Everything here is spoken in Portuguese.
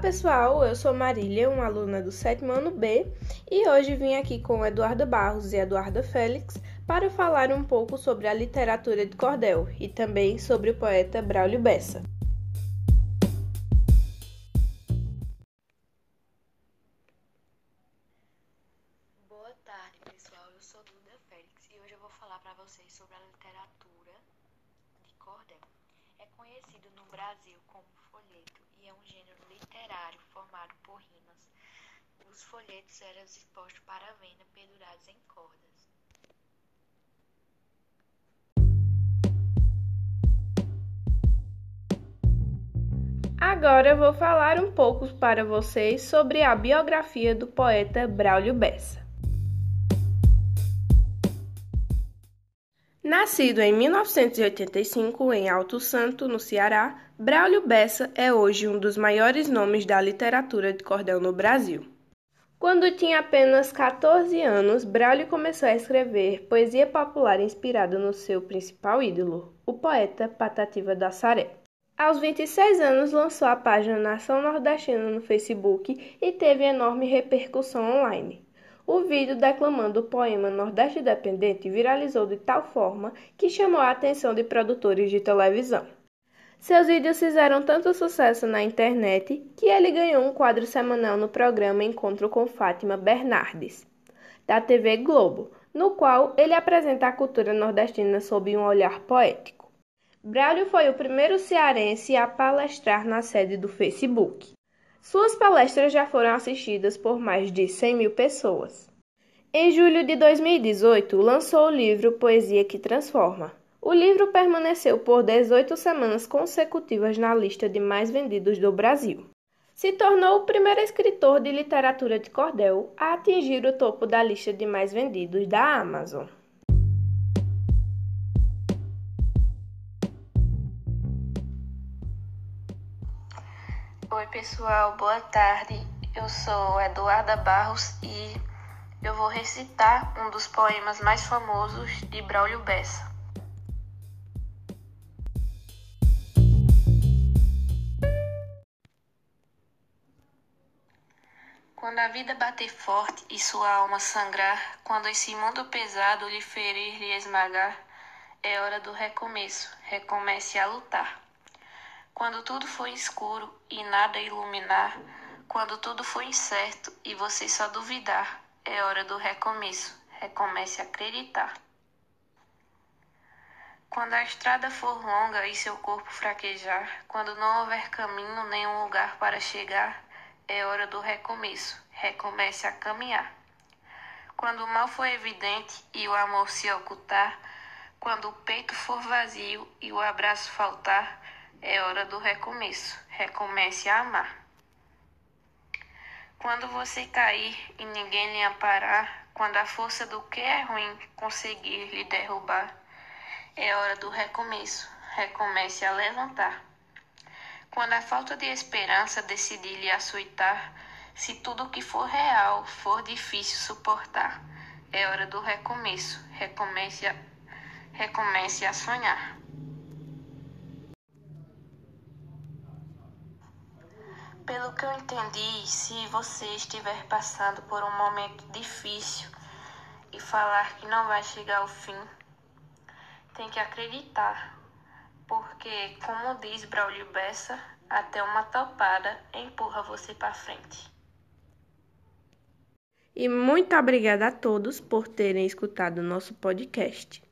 pessoal, eu sou Marília, uma aluna do sétimo ano B, e hoje vim aqui com Eduarda Barros e Eduarda Félix para falar um pouco sobre a literatura de cordel e também sobre o poeta Braulio Bessa. Boa tarde, pessoal. Eu sou Duda Félix e hoje eu vou falar para vocês sobre a literatura de cordel. É conhecido no Brasil como folheto é um gênero literário formado por rimas. Os folhetos eram expostos para venda pendurados em cordas. Agora eu vou falar um pouco para vocês sobre a biografia do poeta Braulio Bessa. Nascido em 1985 em Alto Santo, no Ceará, Braulio Bessa é hoje um dos maiores nomes da literatura de cordel no Brasil. Quando tinha apenas 14 anos, Braulio começou a escrever poesia popular inspirada no seu principal ídolo, o poeta Patativa da Saré. Aos 26 anos, lançou a página Nação Nordestina no Facebook e teve enorme repercussão online. O vídeo declamando o poema Nordeste Independente viralizou de tal forma que chamou a atenção de produtores de televisão. Seus vídeos fizeram tanto sucesso na internet que ele ganhou um quadro semanal no programa Encontro com Fátima Bernardes, da TV Globo, no qual ele apresenta a cultura nordestina sob um olhar poético. Braulio foi o primeiro cearense a palestrar na sede do Facebook. Suas palestras já foram assistidas por mais de 100 mil pessoas. Em julho de 2018, lançou o livro Poesia que Transforma. O livro permaneceu por 18 semanas consecutivas na lista de mais vendidos do Brasil. Se tornou o primeiro escritor de literatura de cordel a atingir o topo da lista de mais vendidos da Amazon. Oi, pessoal, boa tarde. Eu sou Eduarda Barros e eu vou recitar um dos poemas mais famosos de Braulio Bessa. Quando a vida bater forte e sua alma sangrar, quando esse mundo pesado lhe ferir e esmagar, é hora do recomeço, recomece a lutar. Quando tudo for escuro e nada iluminar, quando tudo for incerto e você só duvidar, é hora do recomeço. Recomece a acreditar. Quando a estrada for longa e seu corpo fraquejar, quando não houver caminho nem um lugar para chegar, é hora do recomeço. Recomece a caminhar. Quando o mal for evidente e o amor se ocultar, quando o peito for vazio e o abraço faltar, é hora do recomeço. Recomece a amar. Quando você cair e ninguém lhe amparar, quando a força do que é ruim conseguir lhe derrubar, é hora do recomeço. Recomece a levantar. Quando a falta de esperança decidir lhe açoitar, se tudo que for real for difícil suportar, é hora do recomeço. Recomece a, recomece a sonhar. Pelo que eu entendi, se você estiver passando por um momento difícil e falar que não vai chegar ao fim, tem que acreditar, porque, como diz Braulio Bessa, até uma topada empurra você para frente. E muito obrigada a todos por terem escutado o nosso podcast.